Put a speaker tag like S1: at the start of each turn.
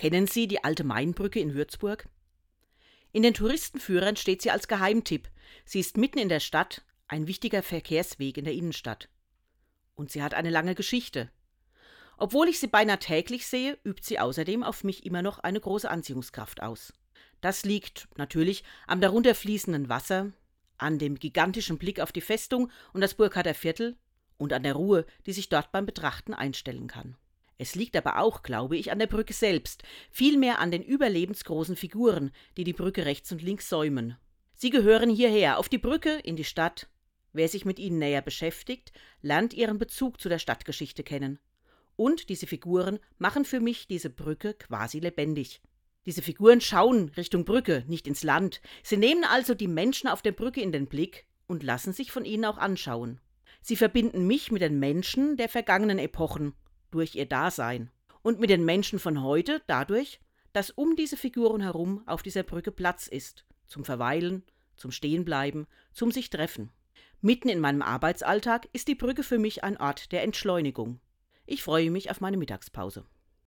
S1: Kennen Sie die alte Mainbrücke in Würzburg? In den Touristenführern steht sie als Geheimtipp. Sie ist mitten in der Stadt, ein wichtiger Verkehrsweg in der Innenstadt. Und sie hat eine lange Geschichte. Obwohl ich sie beinahe täglich sehe, übt sie außerdem auf mich immer noch eine große Anziehungskraft aus. Das liegt natürlich am darunter fließenden Wasser, an dem gigantischen Blick auf die Festung und das Burkharder Viertel und an der Ruhe, die sich dort beim Betrachten einstellen kann. Es liegt aber auch, glaube ich, an der Brücke selbst, vielmehr an den überlebensgroßen Figuren, die die Brücke rechts und links säumen. Sie gehören hierher, auf die Brücke, in die Stadt. Wer sich mit ihnen näher beschäftigt, lernt ihren Bezug zu der Stadtgeschichte kennen. Und diese Figuren machen für mich diese Brücke quasi lebendig. Diese Figuren schauen Richtung Brücke, nicht ins Land. Sie nehmen also die Menschen auf der Brücke in den Blick und lassen sich von ihnen auch anschauen. Sie verbinden mich mit den Menschen der vergangenen Epochen durch ihr Dasein und mit den Menschen von heute dadurch, dass um diese Figuren herum auf dieser Brücke Platz ist, zum Verweilen, zum Stehenbleiben, zum sich treffen. Mitten in meinem Arbeitsalltag ist die Brücke für mich ein Ort der Entschleunigung. Ich freue mich auf meine Mittagspause.